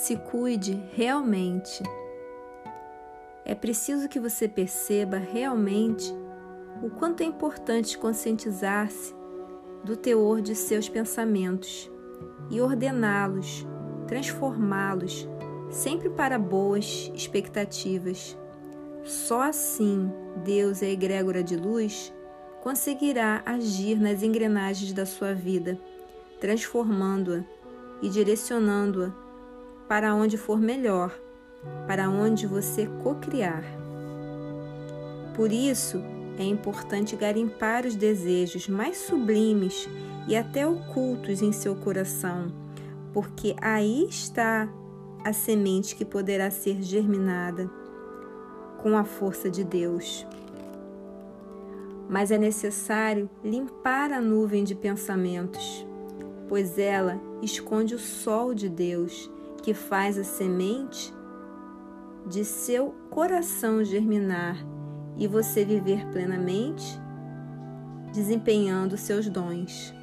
se cuide realmente. É preciso que você perceba realmente o quanto é importante conscientizar-se do teor de seus pensamentos e ordená-los, transformá-los sempre para boas expectativas. Só assim Deus, a egrégora de luz, conseguirá agir nas engrenagens da sua vida, transformando-a e direcionando-a para onde for melhor, para onde você cocriar. Por isso, é importante garimpar os desejos mais sublimes e até ocultos em seu coração, porque aí está a semente que poderá ser germinada com a força de Deus. Mas é necessário limpar a nuvem de pensamentos, pois ela esconde o sol de Deus, que faz a semente de seu coração germinar e você viver plenamente, desempenhando seus dons.